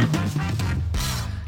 Thank you.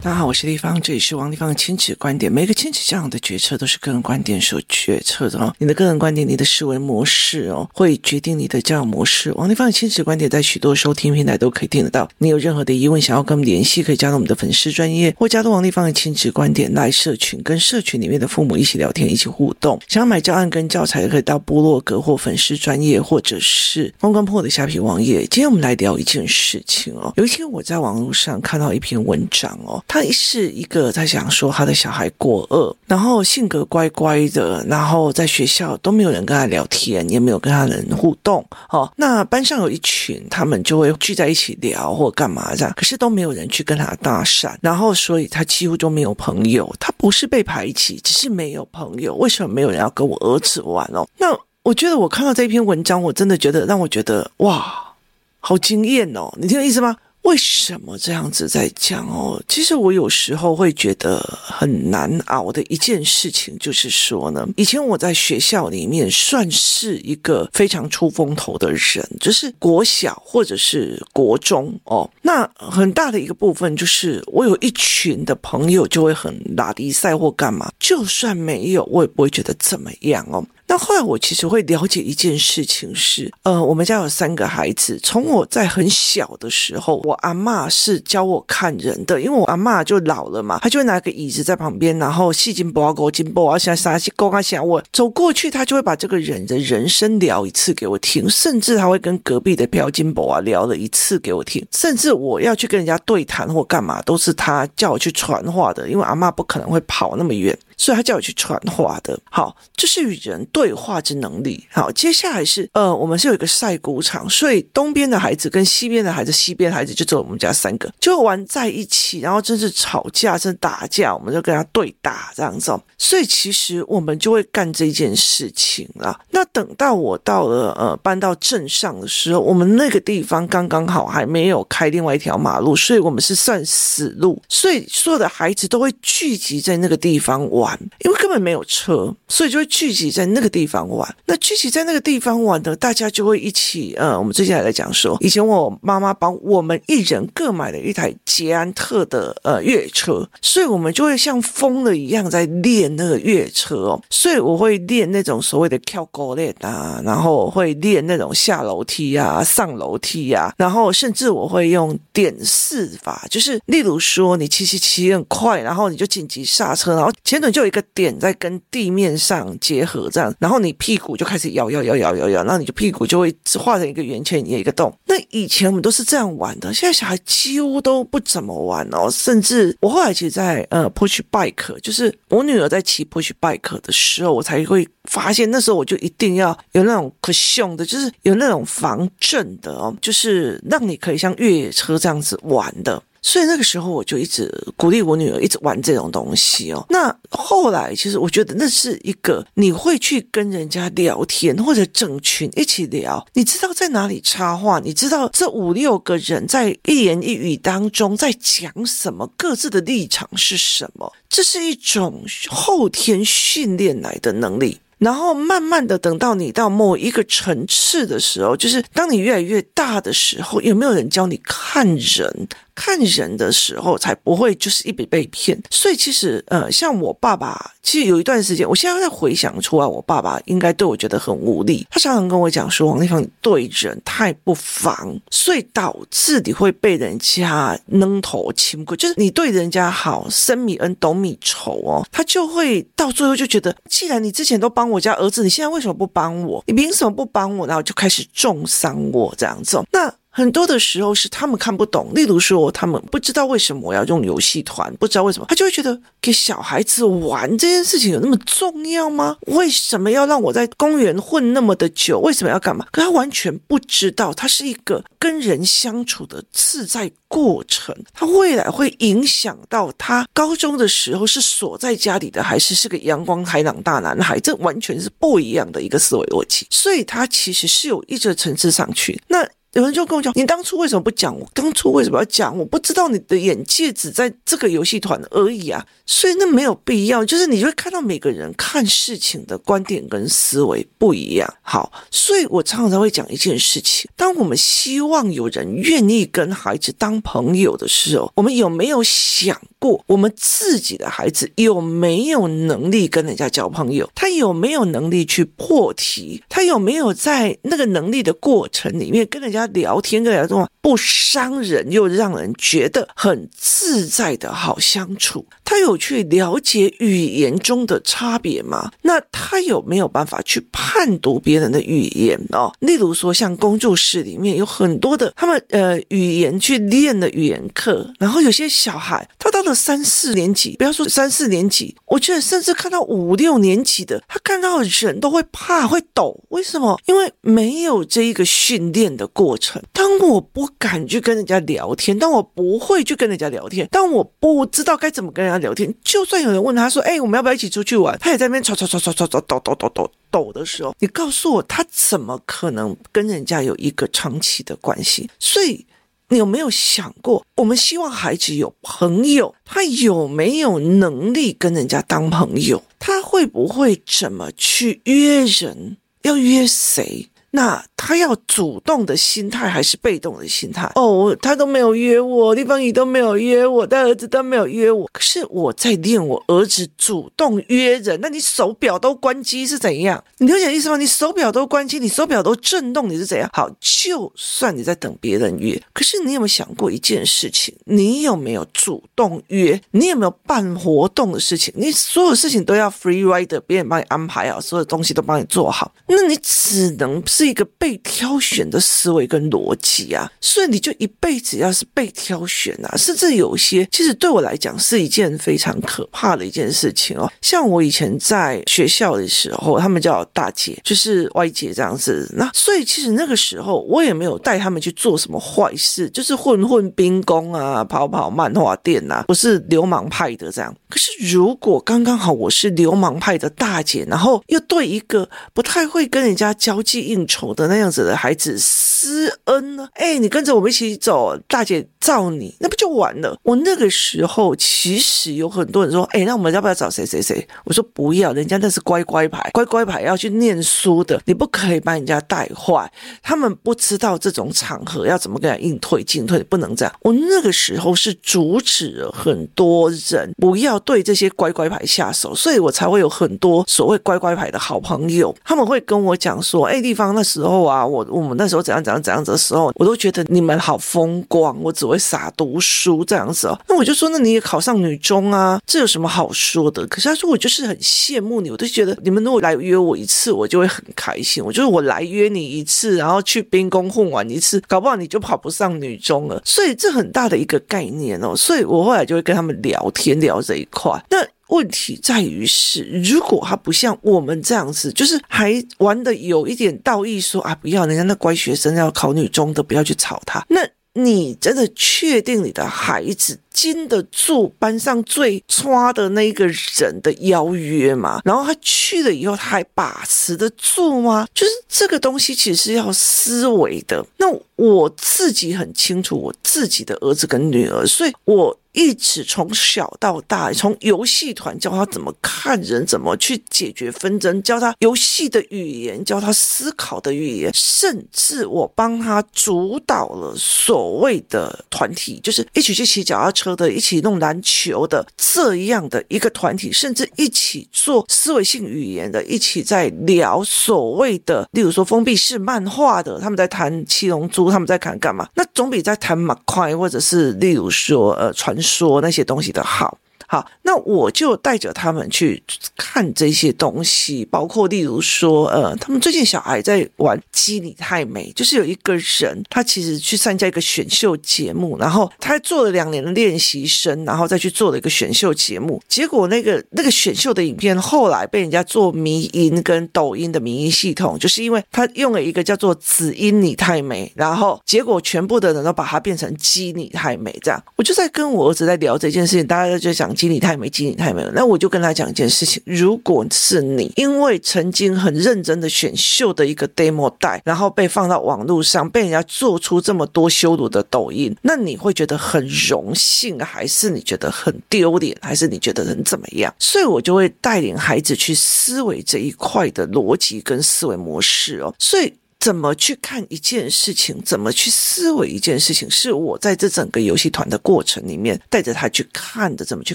大家好，我是丽芳，这里是王立芳的亲子观点。每个亲子这样的决策都是个人观点所决策的哦。你的个人观点，你的思维模式哦，会决定你的教养模式。王立芳的亲子观点在许多收听平台都可以听得到。你有任何的疑问，想要跟我们联系，可以加入我们的粉丝专业，或加入王立芳的亲子观点来社群，跟社群里面的父母一起聊天，一起互动。想要买教案跟教材，可以到部落格或粉丝专业，或者是公关破的虾皮网页。今天我们来聊一件事情哦。有一天我在网络上看到一篇文章哦。他是一个在想说他的小孩过饿，然后性格乖乖的，然后在学校都没有人跟他聊天，也没有跟他人互动。哦，那班上有一群，他们就会聚在一起聊或干嘛这样，可是都没有人去跟他搭讪，然后所以他几乎就没有朋友。他不是被排挤，只是没有朋友。为什么没有人要跟我儿子玩哦？那我觉得我看到这篇文章，我真的觉得让我觉得哇，好惊艳哦！你听我意思吗？为什么这样子在讲哦？其实我有时候会觉得很难熬的一件事情，就是说呢，以前我在学校里面算是一个非常出风头的人，就是国小或者是国中哦，那很大的一个部分就是我有一群的朋友就会很拉低赛或干嘛，就算没有，我也不会觉得怎么样哦。那后来我其实会了解一件事情是，呃，我们家有三个孩子，从我在很小的时候，我阿嬷是教我看人的，因为我阿嬷就老了嘛，她就会拿个椅子在旁边，然后细金箔啊、勾金箔啊、像啥西勾啊、想我走过去，她就会把这个人的人生聊一次给我听，甚至她会跟隔壁的飘金箔啊聊了一次给我听，甚至我要去跟人家对谈或干嘛，都是她叫我去传话的，因为阿嬷不可能会跑那么远。所以他叫我去传话的，好，这是与人对话之能力。好，接下来是呃，我们是有一个晒谷场，所以东边的孩子跟西边的孩子，西边的孩子就只有我们家三个，就玩在一起，然后真是吵架，真打架，我们就跟他对打这样子。所以其实我们就会干这件事情啦。那等到我到了呃搬到镇上的时候，我们那个地方刚刚好还没有开另外一条马路，所以我们是算死路，所以所有的孩子都会聚集在那个地方玩。因为根本没有车，所以就会聚集在那个地方玩。那聚集在那个地方玩的，大家就会一起。呃，我们最近还在讲说，以前我妈妈帮我们一人各买了一台捷安特的呃越野车，所以我们就会像疯了一样在练那个越野车哦。所以我会练那种所谓的跳高练啊，然后会练那种下楼梯啊、上楼梯啊，然后甚至我会用点四法，就是例如说你骑骑骑很快，然后你就紧急刹车，然后前轮就。有一个点在跟地面上结合，这样，然后你屁股就开始摇摇摇摇摇摇，然后你就屁股就会画成一个圆圈，一个洞。那以前我们都是这样玩的，现在小孩几乎都不怎么玩哦。甚至我后来其实在呃 push bike，就是我女儿在骑 push bike 的时候，我才会发现，那时候我就一定要有那种可凶的，就是有那种防震的哦，就是让你可以像越野车这样子玩的。所以那个时候我就一直鼓励我女儿一直玩这种东西哦。那后来其实我觉得那是一个你会去跟人家聊天，或者整群一起聊，你知道在哪里插话，你知道这五六个人在一言一语当中在讲什么，各自的立场是什么，这是一种后天训练来的能力。然后慢慢的等到你到某一个层次的时候，就是当你越来越大的时候，有没有人教你看人？看人的时候才不会就是一笔被骗，所以其实呃，像我爸爸，其实有一段时间，我现在在回想出来，我爸爸应该对我觉得很无力。他常常跟我讲说：“王丽芳，对人太不防，所以导致你会被人家扔头轻过，就是你对人家好，升米恩，斗米仇哦，他就会到最后就觉得，既然你之前都帮我家儿子，你现在为什么不帮我？你凭什么不帮我？然后就开始重伤我这样子。那。很多的时候是他们看不懂，例如说他们不知道为什么我要用游戏团，不知道为什么他就会觉得给小孩子玩这件事情有那么重要吗？为什么要让我在公园混那么的久？为什么要干嘛？可他完全不知道，他是一个跟人相处的自在过程，他未来会影响到他高中的时候是锁在家里的，还是是个阳光开朗大男孩？这完全是不一样的一个思维逻辑，所以他其实是有一个层次上去那。有人就跟我讲：“你当初为什么不讲？我当初为什么要讲？我不知道你的眼界只在这个游戏团而已啊！所以那没有必要。就是你会看到每个人看事情的观点跟思维不一样。好，所以我常常会讲一件事情：当我们希望有人愿意跟孩子当朋友的时候，我们有没有想过，我们自己的孩子有没有能力跟人家交朋友？他有没有能力去破题？他有没有在那个能力的过程里面跟人家？”聊天跟聊天不伤人，又让人觉得很自在的好相处。他有去了解语言中的差别吗？那他有没有办法去判读别人的语言哦？例如说，像工作室里面有很多的他们呃语言去练的语言课，然后有些小孩他到了三四年级，不要说三四年级，我觉得甚至看到五六年级的，他看到人都会怕会抖。为什么？因为没有这一个训练的过程。当我不敢去跟人家聊天，但我不会去跟人家聊天，但我不知道该怎么跟人家聊天，就算有人问他说：“哎，我们要不要一起出去玩？”他也在那边吵吵吵吵吵吵抖抖抖抖抖的时候，你告诉我，他怎么可能跟人家有一个长期的关系？所以，你有没有想过，我们希望孩子有朋友，他有没有能力跟人家当朋友？他会不会怎么去约人？要约谁？那他要主动的心态还是被动的心态？哦，他都没有约我，地方也都没有约我，他儿子都没有约我。可是我在练我儿子主动约人。那你手表都关机是怎样？你了解意思吗？你手表都关机，你手表都震动，你是怎样？好，就算你在等别人约，可是你有没有想过一件事情？你有没有主动约？你有没有办活动的事情？你所有事情都要 free rider，别人帮你安排好，所有东西都帮你做好，那你只能。是一个被挑选的思维跟逻辑啊，所以你就一辈子要是被挑选啊，甚至有些其实对我来讲是一件非常可怕的一件事情哦。像我以前在学校的时候，他们叫大姐，就是歪姐这样子。那所以其实那个时候我也没有带他们去做什么坏事，就是混混兵工啊，跑跑漫画店啊，不是流氓派的这样。可是如果刚刚好我是流氓派的大姐，然后又对一个不太会跟人家交际应。酬的那这样子的孩子施恩呢？哎，你跟着我们一起走，大姐罩你，那不就完了？我那个时候其实有很多人说，哎，那我们要不要找谁谁谁？我说不要，人家那是乖乖牌，乖乖牌要去念书的，你不可以把人家带坏。他们不知道这种场合要怎么跟他应退进退，不能这样。我那个时候是阻止了很多人不要对这些乖乖牌下手，所以我才会有很多所谓乖乖牌的好朋友，他们会跟我讲说，哎，地方那。时候啊，啊我我们那时候怎样怎样怎样子的时候，我都觉得你们好风光，我只会傻读书这样子哦。那我就说，那你也考上女中啊，这有什么好说的？可是他说，我就是很羡慕你，我都觉得你们如果来约我一次，我就会很开心。我就是我来约你一次，然后去兵工混完一次，搞不好你就考不上女中了。所以这很大的一个概念哦。所以我后来就会跟他们聊天聊这一块。那。问题在于是，如果他不像我们这样子，就是还玩的有一点道义，说啊，不要人家那乖学生要考女中的，不要去吵他。那你真的确定你的孩子经得住班上最差的那个人的邀约吗？然后他去了以后，他还把持得住吗？就是这个东西其实是要思维的。那我自己很清楚我自己的儿子跟女儿，所以我。一直从小到大，从游戏团教他怎么看人，怎么去解决纷争，教他游戏的语言，教他思考的语言，甚至我帮他主导了所谓的团体，就是一起去骑脚踏车的，一起弄篮球的这样的一个团体，甚至一起做思维性语言的，一起在聊所谓的，例如说封闭式漫画的，他们在谈七龙珠，他们在谈干嘛？那总比在谈马块，或者是例如说呃传。说那些东西的好。好，那我就带着他们去看这些东西，包括例如说，呃，他们最近小孩在玩《基你太美》，就是有一个人，他其实去参加一个选秀节目，然后他做了两年的练习生，然后再去做了一个选秀节目，结果那个那个选秀的影片后来被人家做迷音跟抖音的迷音系统，就是因为他用了一个叫做“只因你太美”，然后结果全部的人都把它变成“基你太美”这样。我就在跟我儿子在聊这件事情，大家就讲。激励他也没激励他也没有。那我就跟他讲一件事情：如果是你因为曾经很认真的选秀的一个 demo 带，然后被放到网络上，被人家做出这么多羞辱的抖音，那你会觉得很荣幸，还是你觉得很丢脸，还是你觉得很怎么样？所以我就会带领孩子去思维这一块的逻辑跟思维模式哦。所以。怎么去看一件事情，怎么去思维一件事情，是我在这整个游戏团的过程里面带着他去看的。怎么去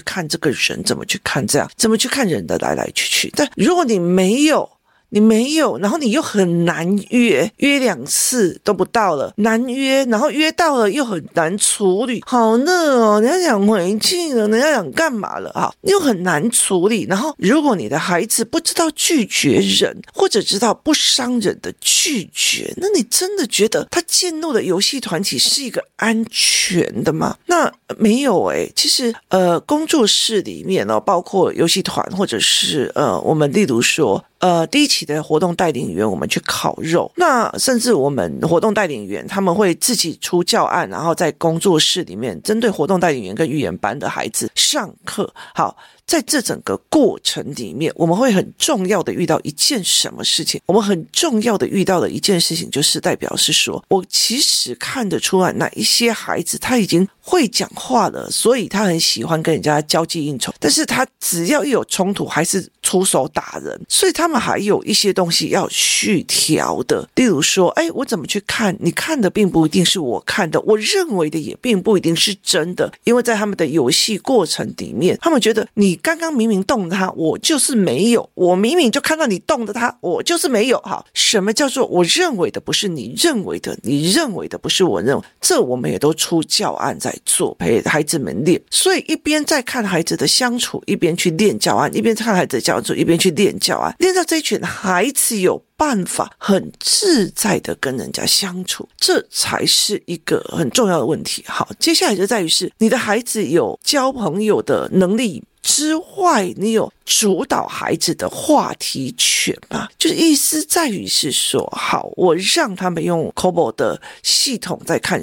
看这个人，怎么去看这样，怎么去看人的来来去去。但如果你没有，你没有，然后你又很难约，约两次都不到了，难约，然后约到了又很难处理，好热哦，人家想回去了，人家想干嘛了啊？又很难处理。然后，如果你的孩子不知道拒绝人，或者知道不伤人的拒绝，那你真的觉得他进入的游戏团体是一个安全的吗？那没有诶，其实呃，工作室里面呢，包括游戏团，或者是呃，我们例如说。呃，第一期的活动带领员，我们去烤肉。那甚至我们活动带领员他们会自己出教案，然后在工作室里面针对活动带领员跟语言班的孩子上课。好。在这整个过程里面，我们会很重要的遇到一件什么事情？我们很重要的遇到的一件事情，就是代表是说，我其实看得出来，哪一些孩子他已经会讲话了，所以他很喜欢跟人家交际应酬，但是他只要一有冲突，还是出手打人，所以他们还有一些东西要去调的。例如说，哎，我怎么去看？你看的并不一定是我看的，我认为的也并不一定是真的，因为在他们的游戏过程里面，他们觉得你。刚刚明明动他，我就是没有。我明明就看到你动的他，我就是没有。哈，什么叫做我认为的不是你认为的？你认为的不是我认为？这我们也都出教案在做，陪孩子们练。所以一边在看孩子的相处，一边去练教案；一边看孩子的相处，一边去练教案。练到这群孩子有办法很自在的跟人家相处，这才是一个很重要的问题。好，接下来就在于是你的孩子有交朋友的能力。之外，你有主导孩子的话题权吗？就是意思在于是说，好，我让他们用 Cobo 的系统在看。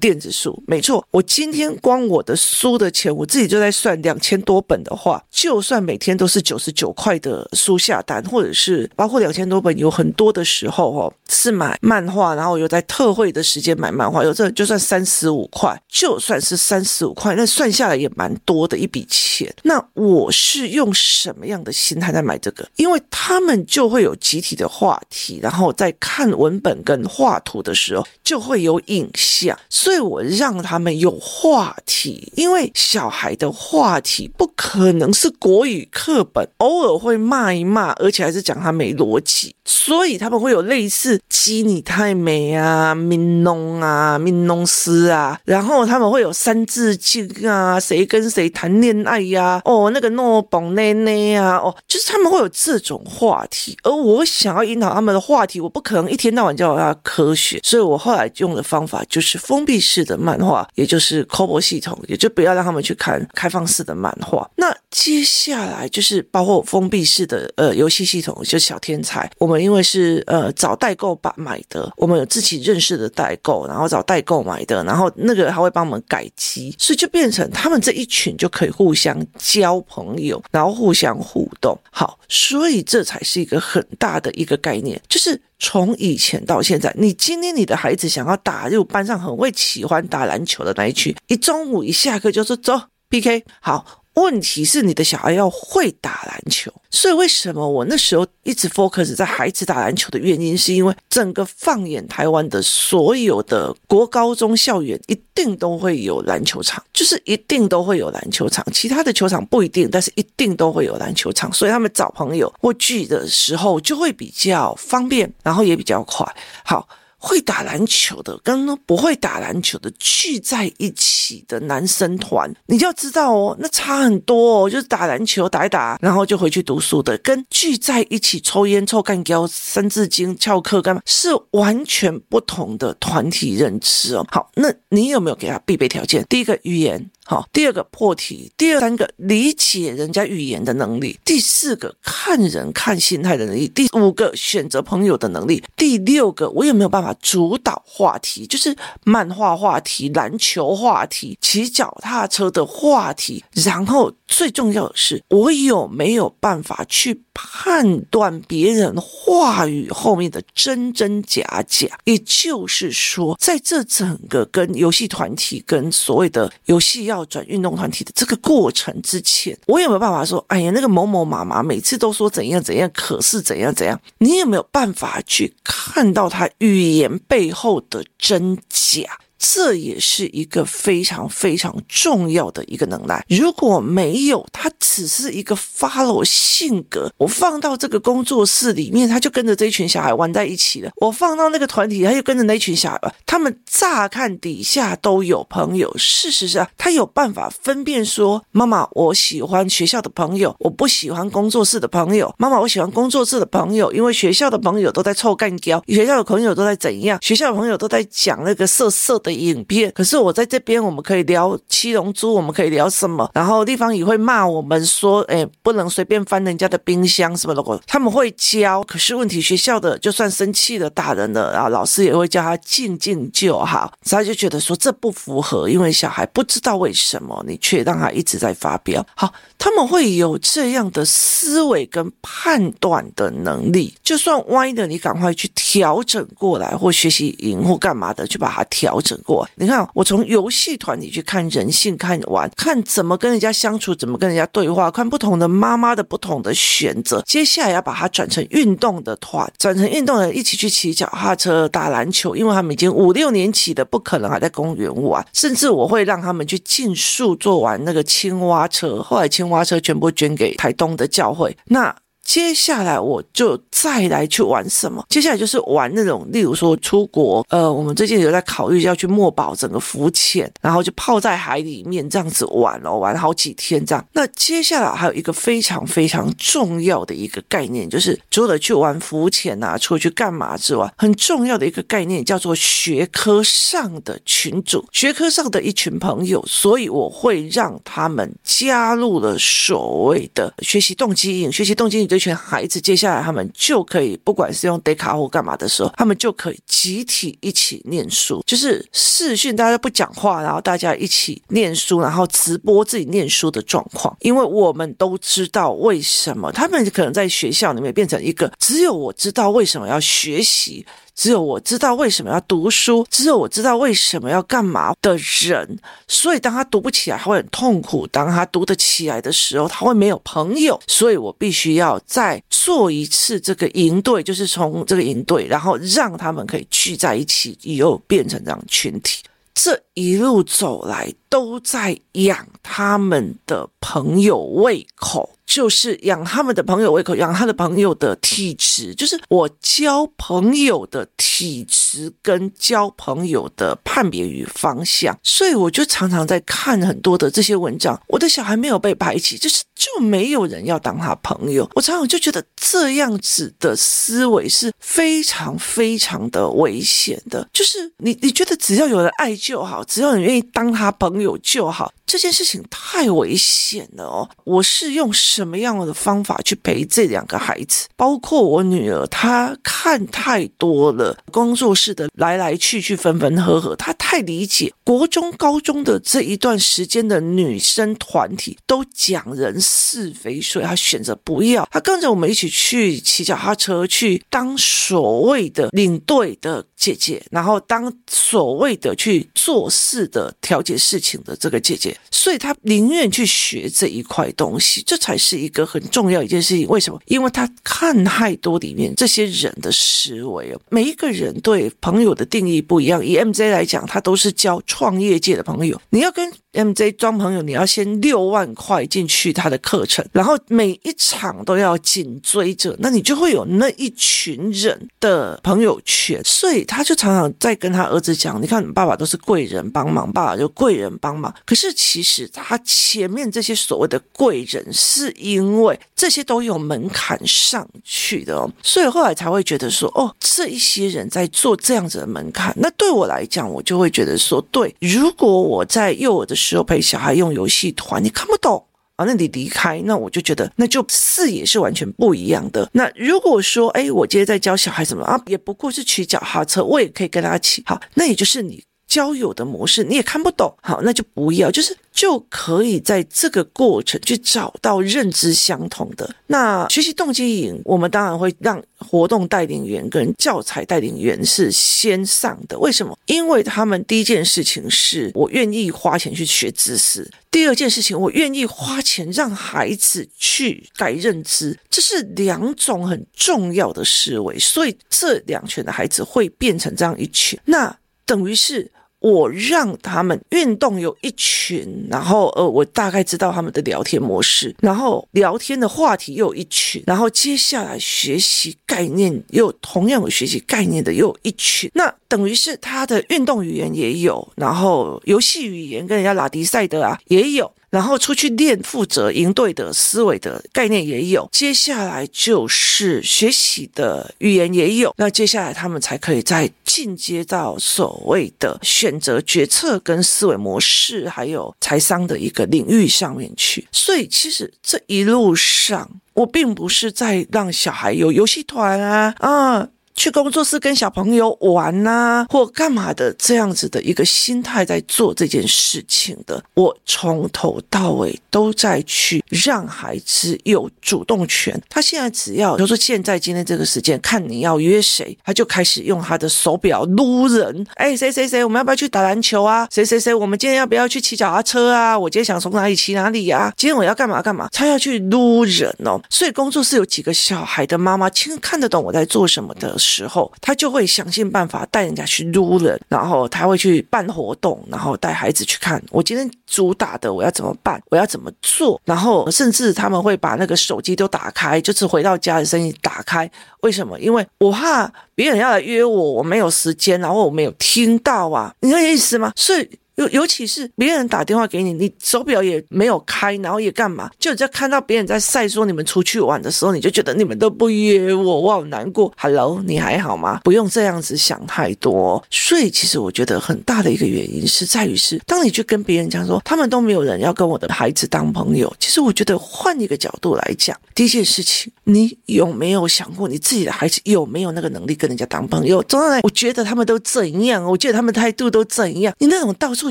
电子书没错，我今天光我的书的钱，我自己就在算两千多本的话，就算每天都是九十九块的书下单，或者是包括两千多本，有很多的时候哦是买漫画，然后有在特惠的时间买漫画，有这就算三十五块，就算是三十五块，那算下来也蛮多的一笔钱。那我是用什么样的心态在买这个？因为他们就会有集体的话题，然后在看文本跟画图的时候就会有影像。所以我让他们有话题，因为小孩的话题不可能是国语课本，偶尔会骂一骂，而且还是讲他没逻辑，所以他们会有类似“鸡你太美啊”“民农啊”“民农师啊”，然后他们会有《三字经》啊，谁跟谁谈恋爱呀、哦，那个诺宝内内啊，哦，就是他们会有这种话题，而我想要引导他们的话题，我不可能一天到晚教他科学，所以我后来用的方法就是封。封闭式的漫画，也就是 c o b o 系统，也就不要让他们去看开放式的漫画。那接下来就是包括封闭式的呃游戏系统，就小天才。我们因为是呃找代购把买的，我们有自己认识的代购，然后找代购买的，然后那个还会帮我们改机，所以就变成他们这一群就可以互相交朋友，然后互相互动。好，所以这才是一个很大的一个概念，就是。从以前到现在，你今天你的孩子想要打入班上很会喜欢打篮球的那一区，一中午一下课就说走 PK 好。问题是你的小孩要会打篮球，所以为什么我那时候一直 focus 在孩子打篮球的原因，是因为整个放眼台湾的所有的国高中校园，一定都会有篮球场，就是一定都会有篮球场，其他的球场不一定，但是一定都会有篮球场，所以他们找朋友或聚的时候就会比较方便，然后也比较快。好。会打篮球的跟不会打篮球的聚在一起的男生团，你就要知道哦，那差很多哦。就是打篮球打一打，然后就回去读书的，跟聚在一起抽烟、抽干譙、三字经、翘课干嘛，是完全不同的团体认知哦。好，那你有没有给他必备条件？第一个语言。好，第二个破题，第二三个理解人家语言的能力，第四个看人看心态的能力，第五个选择朋友的能力，第六个我有没有办法主导话题，就是漫画话题、篮球话题、骑脚踏车的话题，然后最重要的是，我有没有办法去判断别人话语后面的真真假假？也就是说，在这整个跟游戏团体跟所谓的游戏要转运动团体的这个过程之前，我有没有办法说，哎呀，那个某某妈妈每次都说怎样怎样，可是怎样怎样？你有没有办法去看到他语言背后的真假？这也是一个非常非常重要的一个能耐。如果没有，他只是一个 follow 性格。我放到这个工作室里面，他就跟着这一群小孩玩在一起了。我放到那个团体，他就跟着那群小孩。他们乍看底下都有朋友，事实上他有办法分辨说：妈妈，我喜欢学校的朋友，我不喜欢工作室的朋友。妈妈，我喜欢工作室的朋友，因为学校的朋友都在臭干胶，学校的朋友都在怎样？学校的朋友都在讲那个色色的。影片，可是我在这边，我们可以聊七龙珠，我们可以聊什么？然后地方也会骂我们说，哎，不能随便翻人家的冰箱什么的。他们会教，可是问题学校的就算生气了，打人了，然后老师也会叫他静静就好。他就觉得说这不符合，因为小孩不知道为什么你却让他一直在发飙。好，他们会有这样的思维跟判断的能力，就算歪的，你赶快去调整过来，或学习营或干嘛的，去把它调整。过，你看，我从游戏团里去看人性，看玩，看怎么跟人家相处，怎么跟人家对话，看不同的妈妈的不同的选择。接下来要把它转成运动的团，转成运动的一起去骑脚踏车、打篮球，因为他们已经五六年级的，不可能还在公园玩。甚至我会让他们去竞速，做完那个青蛙车，后来青挖车全部捐给台东的教会。那。接下来我就再来去玩什么？接下来就是玩那种，例如说出国，呃，我们最近有在考虑要去墨宝整个浮潜，然后就泡在海里面这样子玩哦，玩好几天这样。那接下来还有一个非常非常重要的一个概念，就是除了去玩浮潜啊，除了去干嘛之外，很重要的一个概念叫做学科上的群组，学科上的一群朋友，所以我会让他们加入了所谓的学习动机营，学习动机营。这群孩子，接下来他们就可以，不管是用 d 卡或干嘛的时候，他们就可以集体一起念书，就是视讯，大家不讲话，然后大家一起念书，然后直播自己念书的状况。因为我们都知道为什么他们可能在学校里面变成一个，只有我知道为什么要学习。只有我知道为什么要读书，只有我知道为什么要干嘛的人，所以当他读不起来，他会很痛苦；当他读得起来的时候，他会没有朋友。所以我必须要再做一次这个营队，就是从这个营队，然后让他们可以聚在一起，以后变成这样群体。这一路走来，都在养他们的朋友胃口。就是养他们的朋友胃口，养他的朋友的体质，就是我交朋友的体质跟交朋友的判别与方向，所以我就常常在看很多的这些文章。我的小孩没有被排挤，就是就没有人要当他朋友。我常常就觉得这样子的思维是非常非常的危险的。就是你你觉得只要有人爱就好，只要你愿意当他朋友就好。这件事情太危险了哦！我是用什么样的方法去陪这两个孩子？包括我女儿，她看太多了工作室的来来去去、分分合合，她太理解国中、高中的这一段时间的女生团体都讲人是非，所以他选择不要。他跟着我们一起去骑脚踏车，去当所谓的领队的姐姐，然后当所谓的去做事的调解事情的这个姐姐。所以他宁愿去学这一块东西，这才是一个很重要一件事情。为什么？因为他看太多里面这些人的思维哦。每一个人对朋友的定义不一样。以 MJ 来讲，他都是交创业界的朋友。你要跟 MJ 装朋友，你要先六万块进去他的课程，然后每一场都要紧追着，那你就会有那一群人的朋友圈。所以他就常常在跟他儿子讲：“你看，爸爸都是贵人帮忙，爸爸就贵人帮忙。”可是。其实他前面这些所谓的贵人，是因为这些都有门槛上去的哦，所以后来才会觉得说，哦，这一些人在做这样子的门槛。那对我来讲，我就会觉得说，对，如果我在幼儿的时候陪小孩用游戏团，你看不懂那你离开，那我就觉得那就视野是完全不一样的。那如果说，哎，我今天在教小孩什么啊，也不过是骑脚踏车，我也可以跟他骑，好，那也就是你。交友的模式你也看不懂，好，那就不要，就是就可以在这个过程去找到认知相同的。那学习动机营，我们当然会让活动带领员跟教材带领员是先上的。为什么？因为他们第一件事情是我愿意花钱去学知识，第二件事情我愿意花钱让孩子去改认知，这是两种很重要的思维。所以这两群的孩子会变成这样一群，那等于是。我让他们运动有一群，然后呃，我大概知道他们的聊天模式，然后聊天的话题又有一群，然后接下来学习概念又同样有学习概念的又有一群，那等于是他的运动语言也有，然后游戏语言跟人家拉迪赛德啊也有。然后出去练负责营队的思维的概念也有，接下来就是学习的语言也有，那接下来他们才可以再进阶到所谓的选择决策跟思维模式，还有财商的一个领域上面去。所以其实这一路上，我并不是在让小孩有游戏团啊啊。去工作室跟小朋友玩呐、或干嘛的这样子的一个心态在做这件事情的，我从头到尾都在去让孩子有主动权。他现在只要，比如说现在今天这个时间，看你要约谁，他就开始用他的手表撸人。哎，谁谁谁，我们要不要去打篮球啊？谁谁谁，我们今天要不要去骑脚踏车啊？我今天想从哪里骑哪里呀、啊？今天我要干嘛干嘛？他要去撸人哦。所以工作室有几个小孩的妈妈，其实看得懂我在做什么的。时候，他就会想尽办法带人家去撸人，然后他会去办活动，然后带孩子去看我今天主打的我要怎么办，我要怎么做，然后甚至他们会把那个手机都打开，就是回到家的声音打开。为什么？因为我怕别人要来约我，我没有时间，然后我没有听到啊，你有意思吗？所以。尤尤其是别人打电话给你，你手表也没有开，然后也干嘛？就在看到别人在晒说你们出去玩的时候，你就觉得你们都不约我，我好难过。Hello，你还好吗？不用这样子想太多。所以其实我觉得很大的一个原因是在于是，当你去跟别人讲说他们都没有人要跟我的孩子当朋友，其实我觉得换一个角度来讲，第一件事情，你有没有想过你自己的孩子有没有那个能力跟人家当朋友？总来，我觉得他们都怎样？我觉得他们态度都怎样？你那种到处。不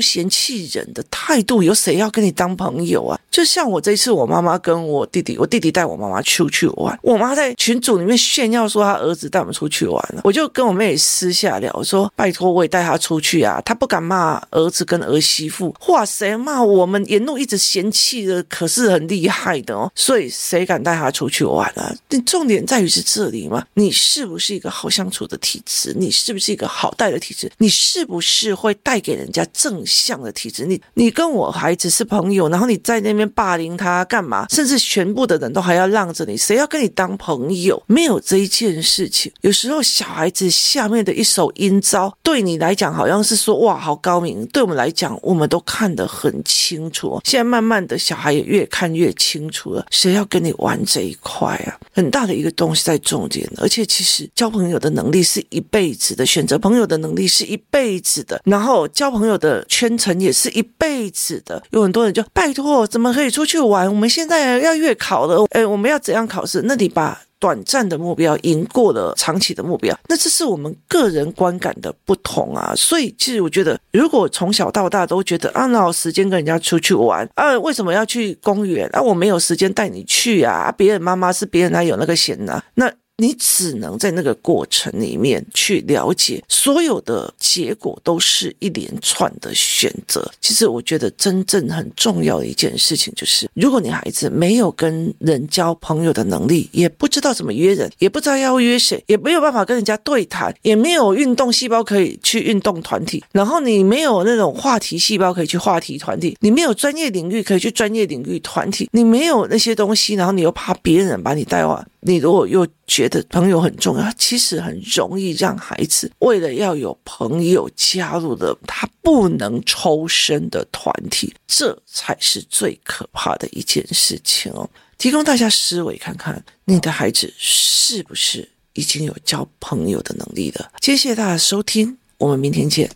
嫌弃人的态度，有谁要跟你当朋友啊？就像我这次，我妈妈跟我弟弟，我弟弟带我妈妈出去玩，我妈在群组里面炫耀说她儿子带我们出去玩了，我就跟我妹私下聊，我说拜托我也带她出去啊，她不敢骂儿子跟儿媳妇，哇谁，骂我们沿路一直嫌弃的，可是很厉害的哦，所以谁敢带她出去玩啊？你重点在于是这里吗？你是不是一个好相处的体质？你是不是一个好带的体质？你是不是会带给人家正？像的体质，你你跟我孩子是朋友，然后你在那边霸凌他干嘛？甚至全部的人都还要让着你，谁要跟你当朋友？没有这一件事情。有时候小孩子下面的一手阴招，对你来讲好像是说哇好高明，对我们来讲我们都看得很清楚。现在慢慢的小孩也越看越清楚了，谁要跟你玩这一块啊？很大的一个东西在重点，而且其实交朋友的能力是一辈子的，选择朋友的能力是一辈子的，然后交朋友的。圈层也是一辈子的，有很多人就拜托，怎么可以出去玩？我们现在要月考了，哎，我们要怎样考试？那你把短暂的目标赢过了长期的目标，那这是我们个人观感的不同啊。所以，其实我觉得，如果从小到大都觉得啊，哪有时间跟人家出去玩啊？为什么要去公园啊？我没有时间带你去啊！别人妈妈是别人哪有那个闲呢？那。你只能在那个过程里面去了解，所有的结果都是一连串的选择。其实我觉得真正很重要的一件事情就是，如果你孩子没有跟人交朋友的能力，也不知道怎么约人，也不知道要约谁，也没有办法跟人家对谈，也没有运动细胞可以去运动团体，然后你没有那种话题细胞可以去话题团体，你没有专业领域可以去专业领域团体，你没有那些东西，然后你又怕别人把你带坏。你如果又觉得朋友很重要，其实很容易让孩子为了要有朋友加入的他不能抽身的团体，这才是最可怕的一件事情哦。提供大家思维看看，你的孩子是不是已经有交朋友的能力了？谢谢大家收听，我们明天见。